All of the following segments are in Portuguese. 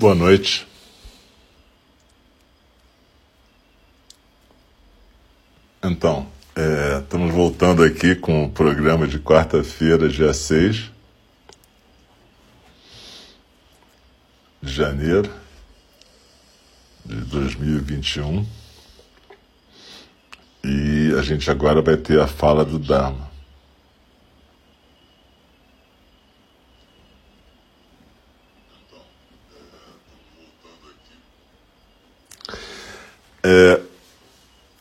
Boa noite. Então, é, estamos voltando aqui com o programa de quarta-feira, dia 6 de janeiro de 2021. E a gente agora vai ter a fala do Dharma. É,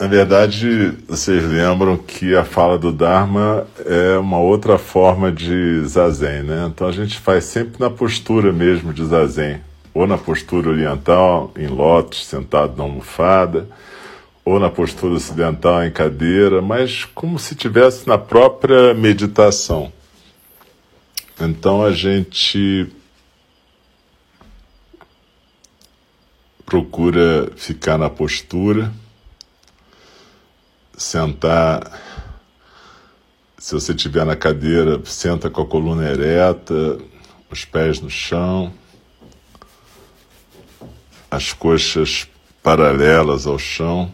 na verdade, vocês lembram que a fala do Dharma é uma outra forma de zazen, né? Então a gente faz sempre na postura mesmo de zazen, ou na postura oriental, em lótus, sentado na almofada, ou na postura ocidental, em cadeira, mas como se tivesse na própria meditação. Então a gente procura ficar na postura, sentar. Se você estiver na cadeira, senta com a coluna ereta, os pés no chão, as coxas paralelas ao chão.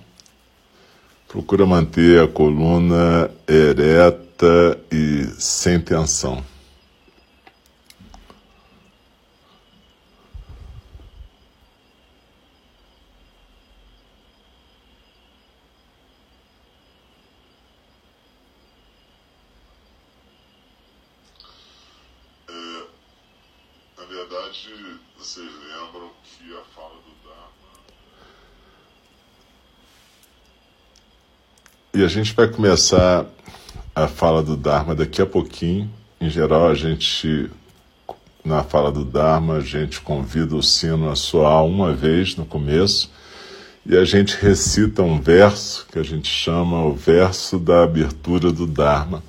Procura manter a coluna ereta e sem tensão. A gente vai começar a fala do Dharma daqui a pouquinho. Em geral, a gente, na fala do Dharma, a gente convida o sino a soar uma vez no começo e a gente recita um verso que a gente chama o verso da abertura do Dharma.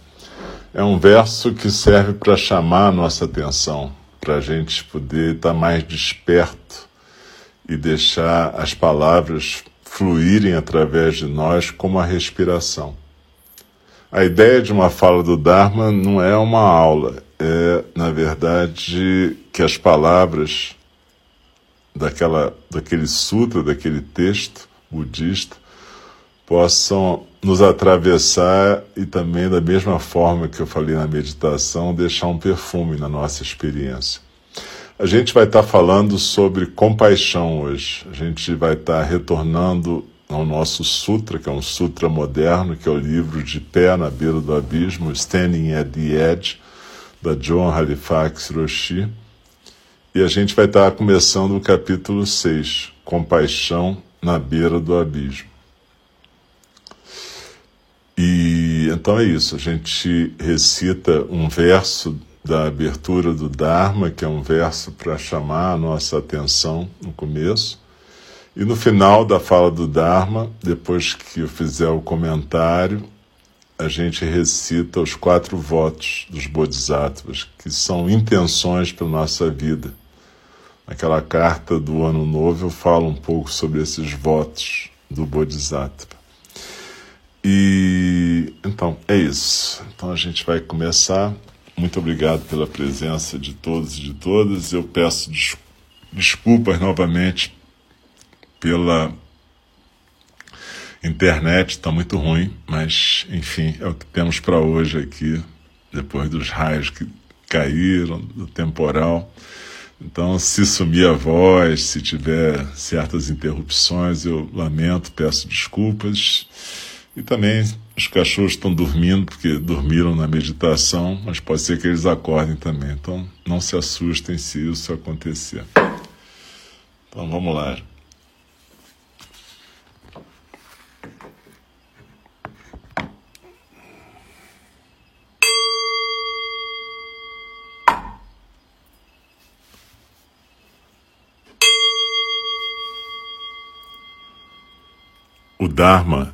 É um verso que serve para chamar a nossa atenção, para a gente poder estar mais desperto e deixar as palavras fluírem através de nós como a respiração. A ideia de uma fala do Dharma não é uma aula, é, na verdade, que as palavras daquela, daquele sutra, daquele texto budista, possam nos atravessar e também, da mesma forma que eu falei na meditação, deixar um perfume na nossa experiência. A gente vai estar falando sobre compaixão hoje. A gente vai estar retornando ao nosso sutra, que é um sutra moderno, que é o livro de Pé na Beira do Abismo, Standing at the Edge, da John Halifax Roshi. E a gente vai estar começando o capítulo 6, Compaixão na Beira do Abismo. E então é isso, a gente recita um verso da abertura do Dharma, que é um verso para chamar a nossa atenção no começo. E no final da fala do Dharma, depois que eu fizer o comentário, a gente recita os quatro votos dos Bodhisattvas, que são intenções para a nossa vida. Naquela carta do Ano Novo eu falo um pouco sobre esses votos do Bodhisattva. E então é isso. Então a gente vai começar muito obrigado pela presença de todos e de todas. Eu peço des desculpas novamente pela internet, está muito ruim, mas enfim, é o que temos para hoje aqui, depois dos raios que caíram, do temporal. Então, se sumir a voz, se tiver certas interrupções, eu lamento, peço desculpas. E também os cachorros estão dormindo porque dormiram na meditação, mas pode ser que eles acordem também. Então não se assustem se isso acontecer. Então vamos lá. O Dharma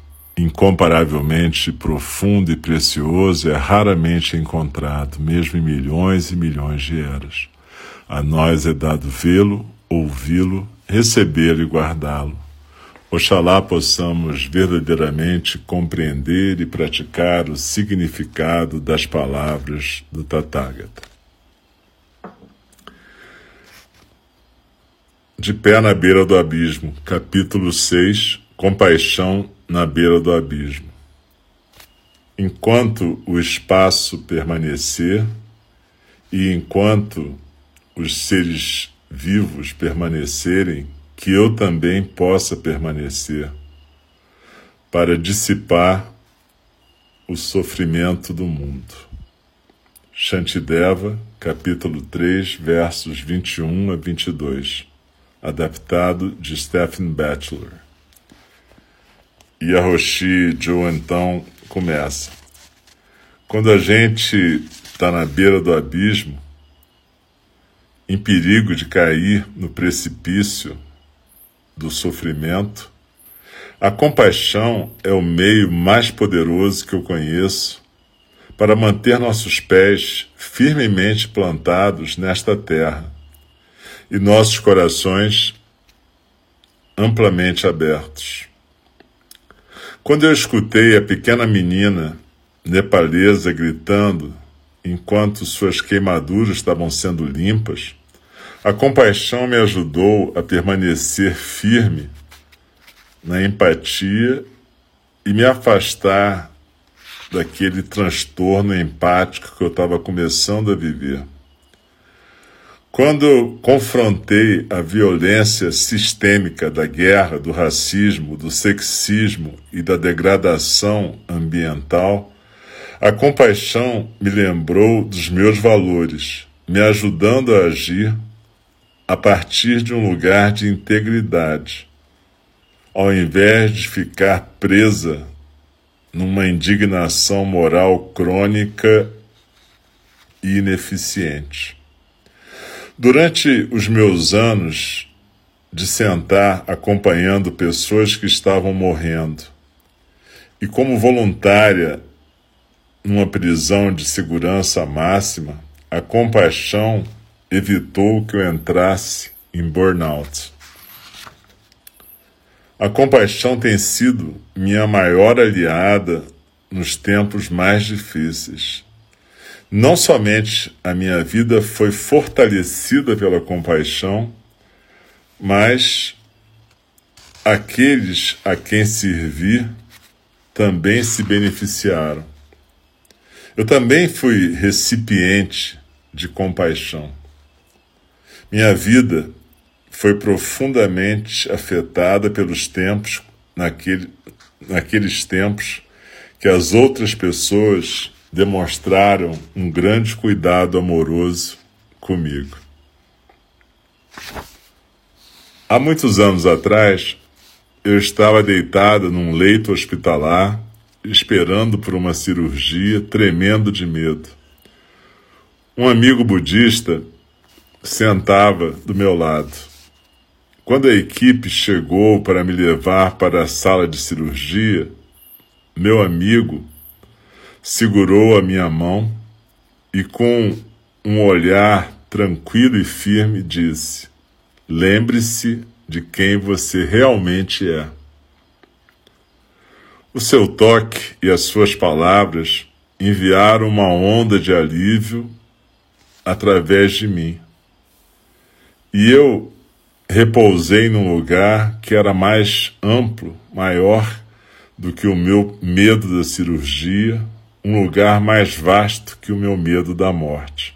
incomparavelmente profundo e precioso, é raramente encontrado, mesmo em milhões e milhões de eras. A nós é dado vê-lo, ouvi-lo, recebê-lo e guardá-lo. Oxalá possamos verdadeiramente compreender e praticar o significado das palavras do Tathagata. De pé na beira do abismo, capítulo 6 Compaixão na beira do abismo. Enquanto o espaço permanecer e enquanto os seres vivos permanecerem, que eu também possa permanecer, para dissipar o sofrimento do mundo. Shantideva, capítulo 3, versos 21 a 22, adaptado de Stephen Batchelor. E a Roshi Joe então começa. Quando a gente está na beira do abismo, em perigo de cair no precipício do sofrimento, a compaixão é o meio mais poderoso que eu conheço para manter nossos pés firmemente plantados nesta terra e nossos corações amplamente abertos. Quando eu escutei a pequena menina nepalesa gritando enquanto suas queimaduras estavam sendo limpas, a compaixão me ajudou a permanecer firme na empatia e me afastar daquele transtorno empático que eu estava começando a viver. Quando confrontei a violência sistêmica da guerra, do racismo, do sexismo e da degradação ambiental, a compaixão me lembrou dos meus valores, me ajudando a agir a partir de um lugar de integridade, ao invés de ficar presa numa indignação moral crônica e ineficiente. Durante os meus anos de sentar acompanhando pessoas que estavam morrendo, e como voluntária numa prisão de segurança máxima, a compaixão evitou que eu entrasse em burnout. A compaixão tem sido minha maior aliada nos tempos mais difíceis. Não somente a minha vida foi fortalecida pela compaixão, mas aqueles a quem servi também se beneficiaram. Eu também fui recipiente de compaixão. Minha vida foi profundamente afetada pelos tempos, naquele, naqueles tempos que as outras pessoas demonstraram um grande cuidado amoroso comigo. Há muitos anos atrás, eu estava deitada num leito hospitalar, esperando por uma cirurgia, tremendo de medo. Um amigo budista sentava do meu lado. Quando a equipe chegou para me levar para a sala de cirurgia, meu amigo segurou a minha mão e, com um olhar tranquilo e firme, disse: Lembre-se de quem você realmente é. O seu toque e as suas palavras enviaram uma onda de alívio através de mim. E eu repousei num lugar que era mais amplo, maior do que o meu medo da cirurgia, um lugar mais vasto que o meu medo da morte.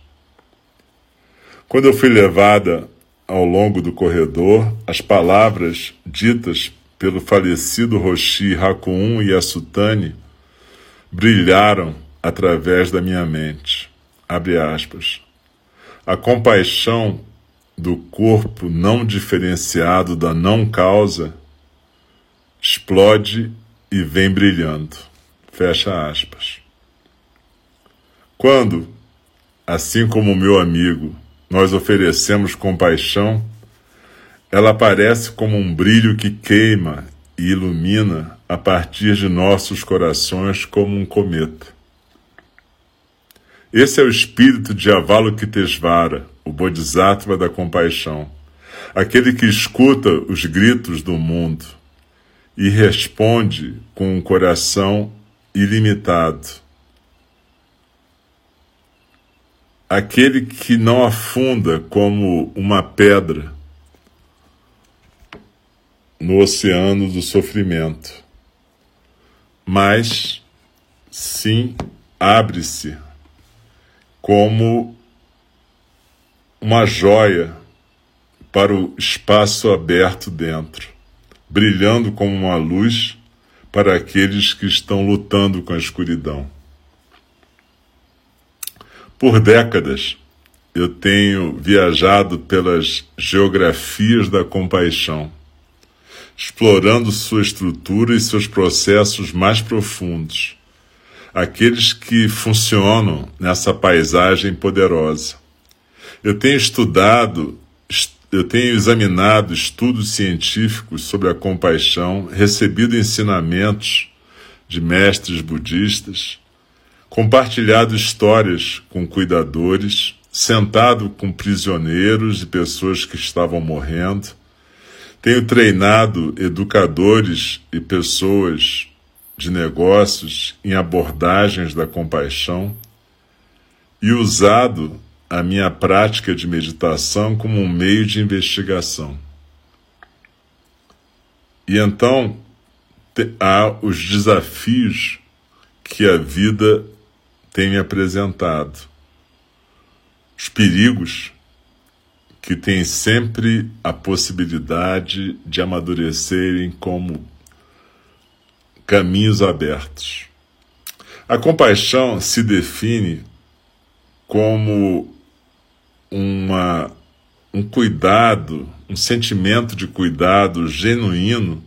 Quando eu fui levada ao longo do corredor, as palavras ditas pelo falecido Roshi Hakuun Yasutani brilharam através da minha mente. Abre aspas. A compaixão do corpo não diferenciado da não causa explode e vem brilhando. Fecha aspas. Quando, assim como meu amigo, nós oferecemos compaixão, ela aparece como um brilho que queima e ilumina a partir de nossos corações como um cometa. Esse é o espírito de Avalokitesvara, o Bodhisattva da compaixão, aquele que escuta os gritos do mundo e responde com um coração ilimitado. Aquele que não afunda como uma pedra no oceano do sofrimento, mas sim abre-se como uma joia para o espaço aberto dentro, brilhando como uma luz para aqueles que estão lutando com a escuridão. Por décadas, eu tenho viajado pelas geografias da compaixão, explorando sua estrutura e seus processos mais profundos, aqueles que funcionam nessa paisagem poderosa. Eu tenho estudado, eu tenho examinado estudos científicos sobre a compaixão, recebido ensinamentos de mestres budistas, compartilhado histórias com cuidadores, sentado com prisioneiros e pessoas que estavam morrendo. Tenho treinado educadores e pessoas de negócios em abordagens da compaixão e usado a minha prática de meditação como um meio de investigação. E então há os desafios que a vida tem me apresentado, os perigos que têm sempre a possibilidade de amadurecerem como caminhos abertos. A compaixão se define como uma, um cuidado, um sentimento de cuidado genuíno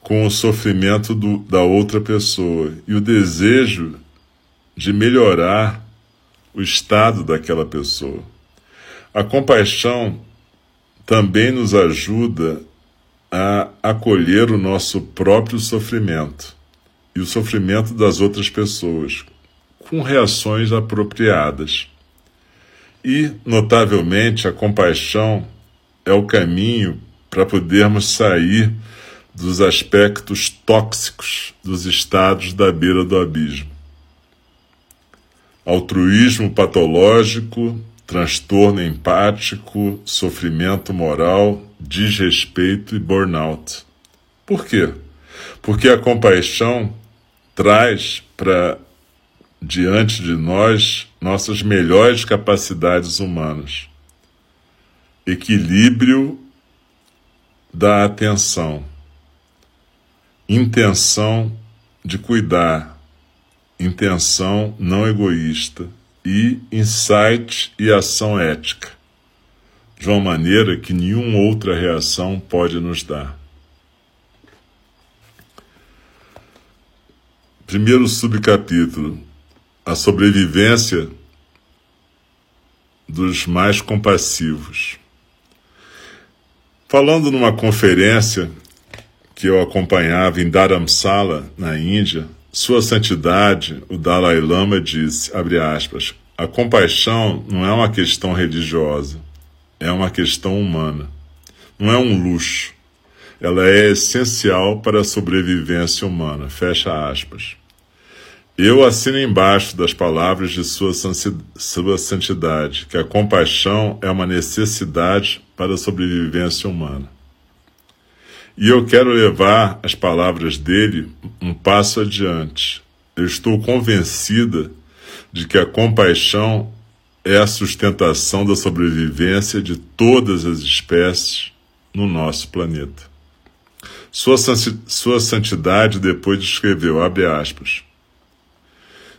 com o sofrimento do, da outra pessoa e o desejo de melhorar o estado daquela pessoa. A compaixão também nos ajuda a acolher o nosso próprio sofrimento e o sofrimento das outras pessoas, com reações apropriadas. E, notavelmente, a compaixão é o caminho para podermos sair dos aspectos tóxicos dos estados da beira do abismo. Altruísmo patológico, transtorno empático, sofrimento moral, desrespeito e burnout. Por quê? Porque a compaixão traz para diante de nós nossas melhores capacidades humanas. Equilíbrio da atenção, intenção de cuidar, intenção não egoísta e insight e ação ética, de uma maneira que nenhuma outra reação pode nos dar. Primeiro subcapítulo a sobrevivência dos mais compassivos. Falando numa conferência que eu acompanhava em Dharamsala, na Índia, Sua Santidade, o Dalai Lama, disse, abre aspas, a compaixão não é uma questão religiosa, é uma questão humana. Não é um luxo. Ela é essencial para a sobrevivência humana. Fecha aspas. Eu assino embaixo das palavras de sua, sua Santidade que a compaixão é uma necessidade para a sobrevivência humana. E eu quero levar as palavras dele um passo adiante. Eu estou convencida de que a compaixão é a sustentação da sobrevivência de todas as espécies no nosso planeta. Sua, sua Santidade depois escreveu, abre aspas,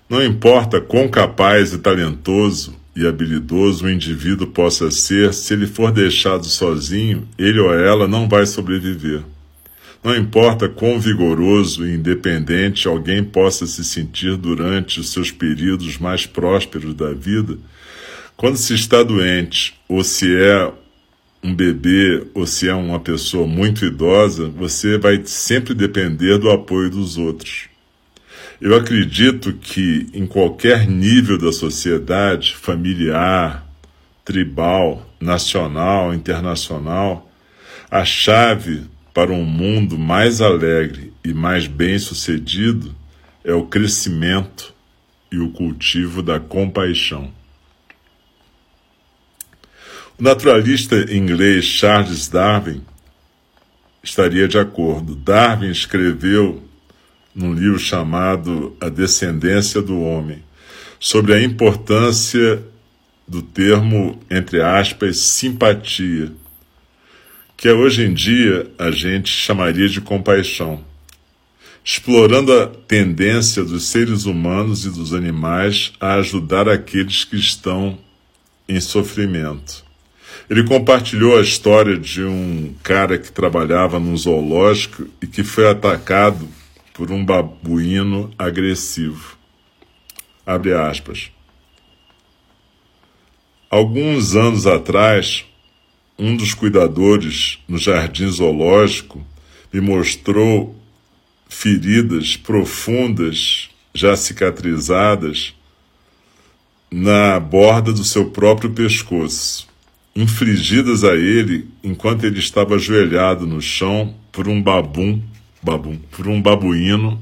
não importa quão capaz e talentoso e habilidoso o indivíduo possa ser, se ele for deixado sozinho, ele ou ela não vai sobreviver. Não importa quão vigoroso e independente alguém possa se sentir durante os seus períodos mais prósperos da vida, quando se está doente, ou se é um bebê, ou se é uma pessoa muito idosa, você vai sempre depender do apoio dos outros. Eu acredito que em qualquer nível da sociedade, familiar, tribal, nacional, internacional, a chave para um mundo mais alegre e mais bem-sucedido é o crescimento e o cultivo da compaixão. O naturalista inglês Charles Darwin estaria de acordo. Darwin escreveu num livro chamado A Descendência do Homem, sobre a importância do termo, entre aspas, simpatia, que hoje em dia a gente chamaria de compaixão, explorando a tendência dos seres humanos e dos animais a ajudar aqueles que estão em sofrimento. Ele compartilhou a história de um cara que trabalhava num zoológico e que foi atacado por um babuíno agressivo. Abre aspas. Alguns anos atrás, um dos cuidadores no jardim zoológico me mostrou feridas profundas, já cicatrizadas, na borda do seu próprio pescoço, infligidas a ele enquanto ele estava ajoelhado no chão por um babum babum, por um babuíno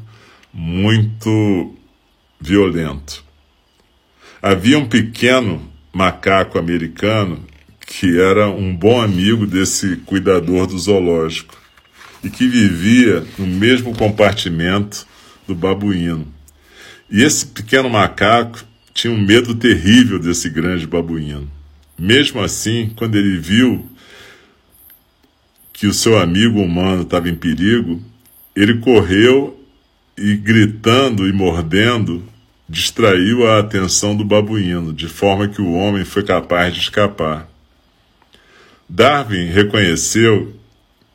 muito violento. Havia um pequeno macaco americano que era um bom amigo desse cuidador do zoológico e que vivia no mesmo compartimento do babuíno. E esse pequeno macaco tinha um medo terrível desse grande babuíno. Mesmo assim, quando ele viu que o seu amigo humano estava em perigo, ele correu e, gritando e mordendo, distraiu a atenção do babuíno, de forma que o homem foi capaz de escapar. Darwin reconheceu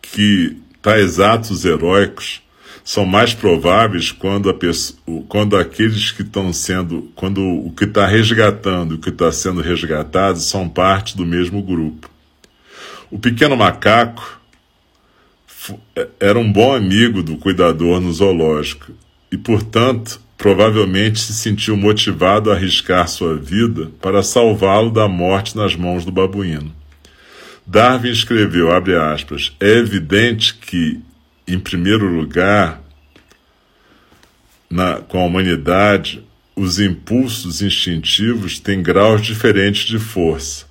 que tais atos heróicos são mais prováveis quando, pessoa, quando aqueles que estão sendo, quando o que está resgatando e o que está sendo resgatado são parte do mesmo grupo. O pequeno macaco era um bom amigo do cuidador no zoológico e, portanto, provavelmente se sentiu motivado a arriscar sua vida para salvá-lo da morte nas mãos do babuíno. Darwin escreveu, abre aspas, é evidente que, em primeiro lugar, na, com a humanidade, os impulsos instintivos têm graus diferentes de força.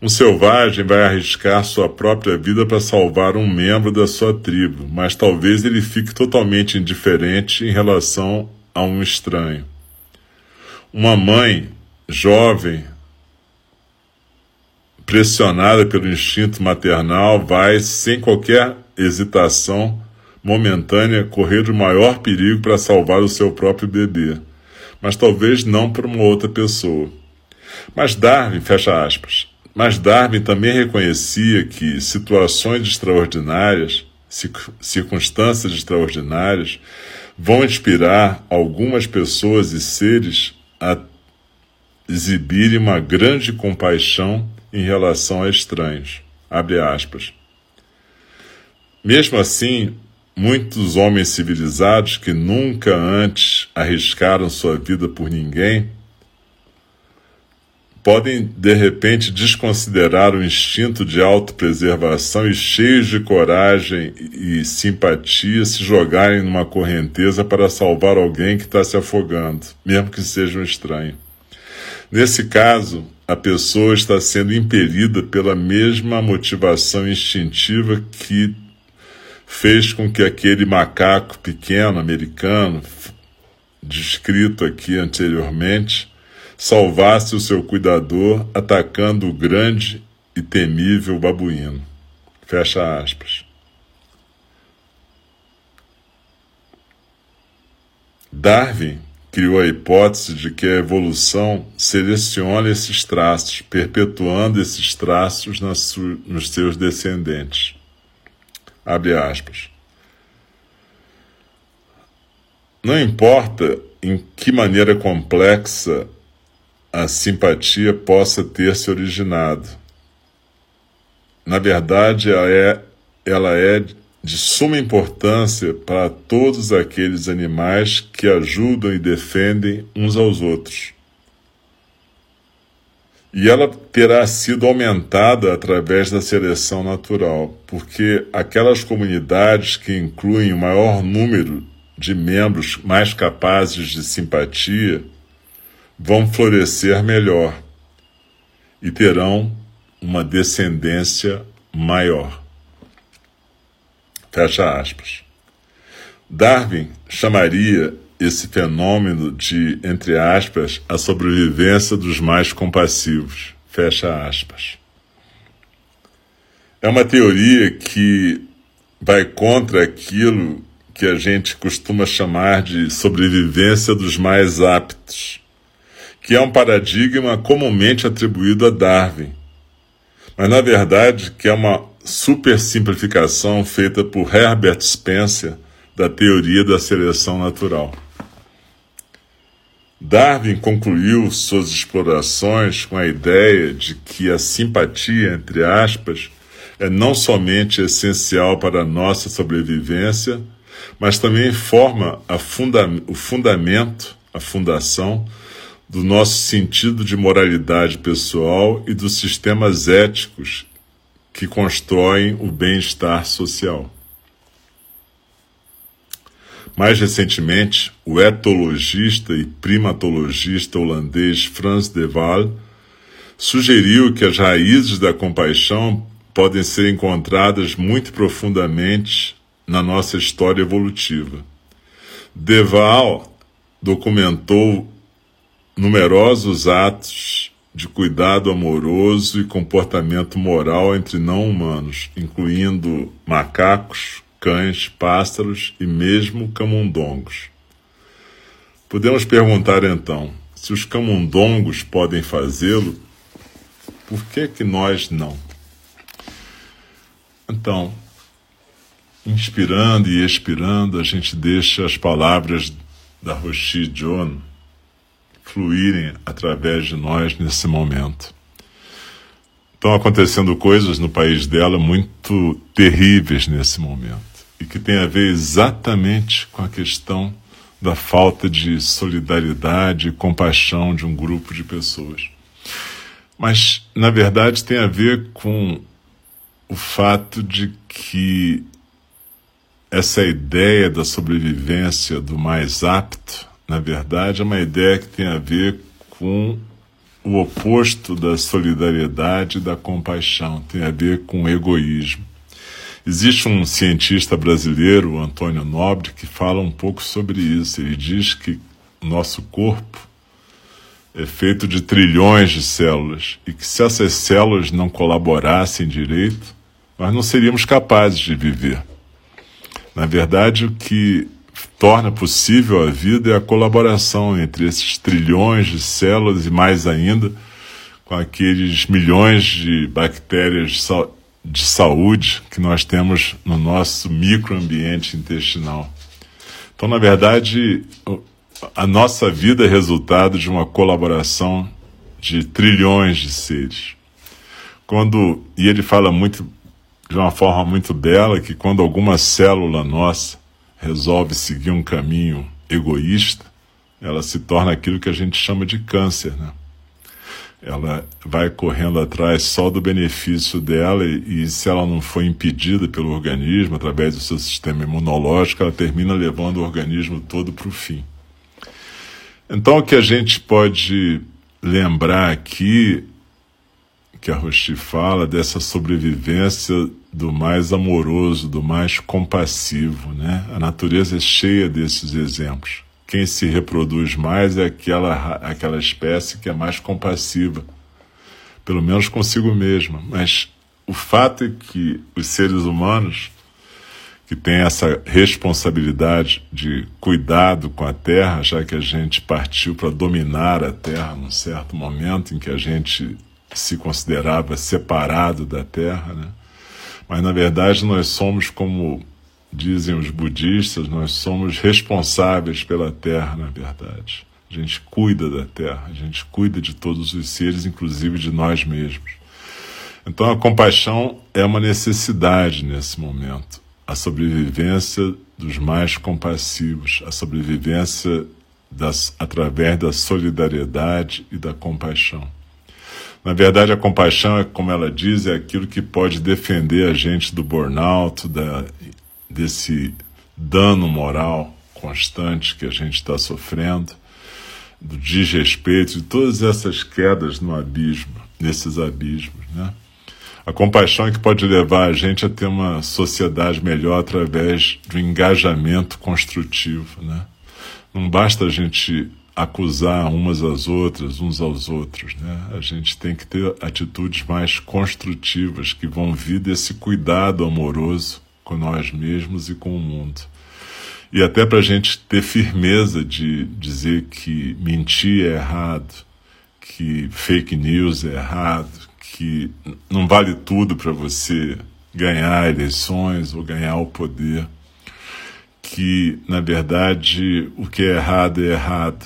Um selvagem vai arriscar sua própria vida para salvar um membro da sua tribo, mas talvez ele fique totalmente indiferente em relação a um estranho. Uma mãe jovem, pressionada pelo instinto maternal, vai, sem qualquer hesitação momentânea, correr o maior perigo para salvar o seu próprio bebê, mas talvez não para uma outra pessoa. Mas Darwin, fecha aspas, mas Darwin também reconhecia que situações extraordinárias, circunstâncias extraordinárias, vão inspirar algumas pessoas e seres a exibirem uma grande compaixão em relação a estranhos. Mesmo assim, muitos homens civilizados que nunca antes arriscaram sua vida por ninguém podem de repente desconsiderar o instinto de autopreservação e, cheios de coragem e simpatia, se jogarem numa correnteza para salvar alguém que está se afogando, mesmo que seja um estranho. Nesse caso, a pessoa está sendo impelida pela mesma motivação instintiva que fez com que aquele macaco pequeno americano, descrito aqui anteriormente, salvasse o seu cuidador atacando o grande e temível babuíno. Fecha aspas. Darwin, criou a hipótese de que a evolução seleciona esses traços, perpetuando esses traços nos seus descendentes. Abre aspas. Não importa em que maneira complexa a simpatia possa ter se originado. Na verdade, ela é, ela é de suma importância para todos aqueles animais que ajudam e defendem uns aos outros. E ela terá sido aumentada através da seleção natural, porque aquelas comunidades que incluem o maior número de membros mais capazes de simpatia vão florescer melhor e terão uma descendência maior. Fecha aspas. Darwin chamaria esse fenômeno de, entre aspas, a sobrevivência dos mais compassivos. Fecha aspas. É uma teoria que vai contra aquilo que a gente costuma chamar de sobrevivência dos mais aptos, que é um paradigma comumente atribuído a Darwin, mas na verdade que é uma super simplificação feita por Herbert Spencer da teoria da seleção natural. Darwin concluiu suas explorações com a ideia de que a simpatia, entre aspas, é não somente essencial para a nossa sobrevivência, mas também forma funda o fundamento, a fundação do nosso sentido de moralidade pessoal e dos sistemas éticos que constroem o bem-estar social. Mais recentemente, o etologista e primatologista holandês Frans de Waal sugeriu que as raízes da compaixão podem ser encontradas muito profundamente na nossa história evolutiva. De Waal documentou numerosos atos de cuidado amoroso e comportamento moral entre não humanos, incluindo macacos, cães, pássaros e mesmo camundongos. Podemos perguntar então, se os camundongos podem fazê-lo, por que que nós não? Então, inspirando e expirando, a gente deixa as palavras da Roshi John fluírem através de nós nesse momento. Estão acontecendo coisas no país dela muito terríveis nesse momento e que tem a ver exatamente com a questão da falta de solidariedade e compaixão de um grupo de pessoas. Mas, na verdade, tem a ver com o fato de que essa ideia da sobrevivência do mais apto na verdade, é uma ideia que tem a ver com o oposto da solidariedade e da compaixão, tem a ver com o egoísmo. Existe um cientista brasileiro, o Antônio Nobre, que fala um pouco sobre isso. Ele diz que nosso corpo é feito de trilhões de células e que se essas células não colaborassem direito, nós não seríamos capazes de viver. Na verdade, o que torna possível a vida é a colaboração entre esses trilhões de células e mais ainda com aqueles milhões de bactérias de saúde que nós temos no nosso microambiente intestinal. Então, na verdade, a nossa vida é resultado de uma colaboração de trilhões de seres. Quando e ele fala muito de uma forma muito bela que quando alguma célula nossa resolve seguir um caminho egoísta, ela se torna aquilo que a gente chama de câncer, né? Ela vai correndo atrás só do benefício dela e, e se ela não for impedida pelo organismo através do seu sistema imunológico, ela termina levando o organismo todo para o fim. Então, o que a gente pode lembrar aqui, que a Rochi fala, dessa sobrevivência do mais amoroso, do mais compassivo, né? A natureza é cheia desses exemplos. Quem se reproduz mais é aquela, aquela espécie que é mais compassiva, pelo menos consigo mesma. Mas o fato é que os seres humanos que tem essa responsabilidade de cuidado com a terra, já que a gente partiu para dominar a terra num certo momento em que a gente se considerava separado da terra, né? Mas na verdade nós somos como dizem os budistas, nós somos responsáveis pela terra, na verdade. A gente cuida da terra, a gente cuida de todos os seres, inclusive de nós mesmos. Então a compaixão é uma necessidade nesse momento a sobrevivência dos mais compassivos, a sobrevivência das, através da solidariedade e da compaixão. Na verdade, a compaixão, é, como ela diz, é aquilo que pode defender a gente do burnout, da, desse dano moral constante que a gente está sofrendo, do desrespeito, de todas essas quedas no abismo, nesses abismos, né? A compaixão é que pode levar a gente a ter uma sociedade melhor através do engajamento construtivo. Né? Não basta a gente acusar umas às outras, uns aos outros. Né? A gente tem que ter atitudes mais construtivas que vão vir desse cuidado amoroso com nós mesmos e com o mundo. E até para a gente ter firmeza de dizer que mentir é errado, que fake news é errado, que não vale tudo para você ganhar eleições ou ganhar o poder, que na verdade o que é errado é errado,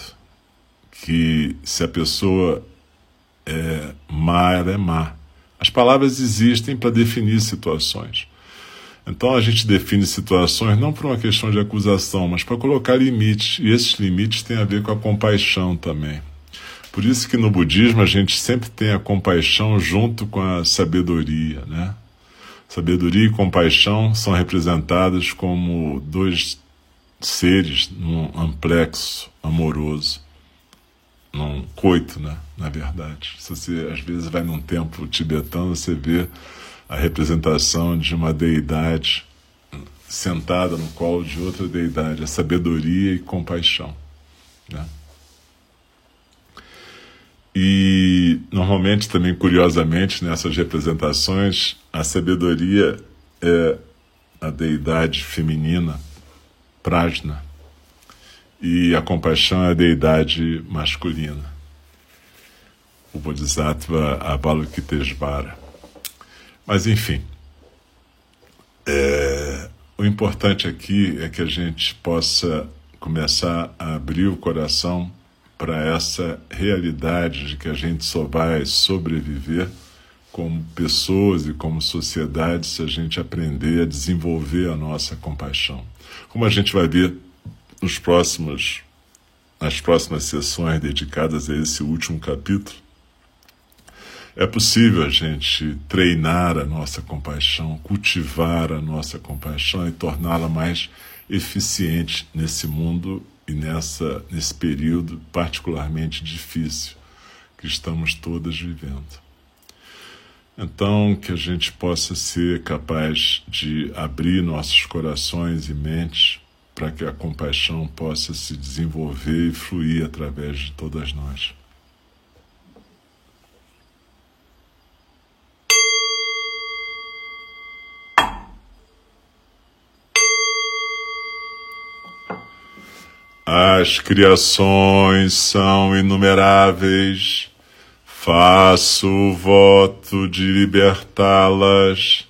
que se a pessoa é má, ela é má. As palavras existem para definir situações. Então a gente define situações não por uma questão de acusação, mas para colocar limites. E esses limites têm a ver com a compaixão também. Por isso que no budismo a gente sempre tem a compaixão junto com a sabedoria, né? Sabedoria e compaixão são representadas como dois seres num amplexo amoroso, num coito, né? Na verdade, se você às vezes vai num templo tibetano, você vê a representação de uma deidade sentada no colo de outra deidade, a sabedoria e compaixão, né? E normalmente também curiosamente nessas representações a sabedoria é a deidade feminina, Prajna, e a compaixão é a deidade masculina, o Bodhisattva Avalokitesvara. Mas enfim, é, o importante aqui é que a gente possa começar a abrir o coração para essa realidade de que a gente só vai sobreviver como pessoas e como sociedade se a gente aprender a desenvolver a nossa compaixão. Como a gente vai ver nos próximos nas próximas sessões dedicadas a esse último capítulo, é possível a gente treinar a nossa compaixão, cultivar a nossa compaixão e torná-la mais eficiente nesse mundo e nessa, nesse período particularmente difícil que estamos todas vivendo. Então, que a gente possa ser capaz de abrir nossos corações e mentes para que a compaixão possa se desenvolver e fluir através de todas nós. As criações são inumeráveis, faço o voto de libertá-las.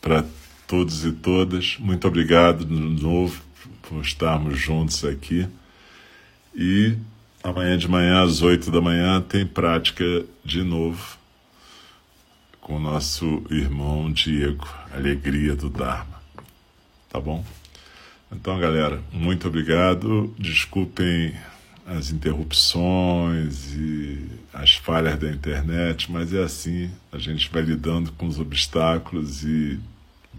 para todos e todas. Muito obrigado de novo por estarmos juntos aqui. E amanhã de manhã, às oito da manhã, tem prática de novo com o nosso irmão Diego, Alegria do Dharma. Tá bom? Então, galera, muito obrigado. Desculpem as interrupções e as falhas da internet, mas é assim, a gente vai lidando com os obstáculos e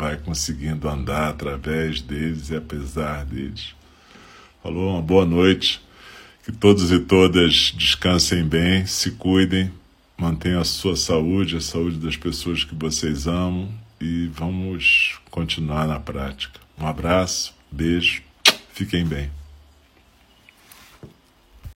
vai conseguindo andar através deles e apesar deles. Falou, uma boa noite, que todos e todas descansem bem, se cuidem, mantenham a sua saúde, a saúde das pessoas que vocês amam e vamos continuar na prática. Um abraço, beijo, fiquem bem.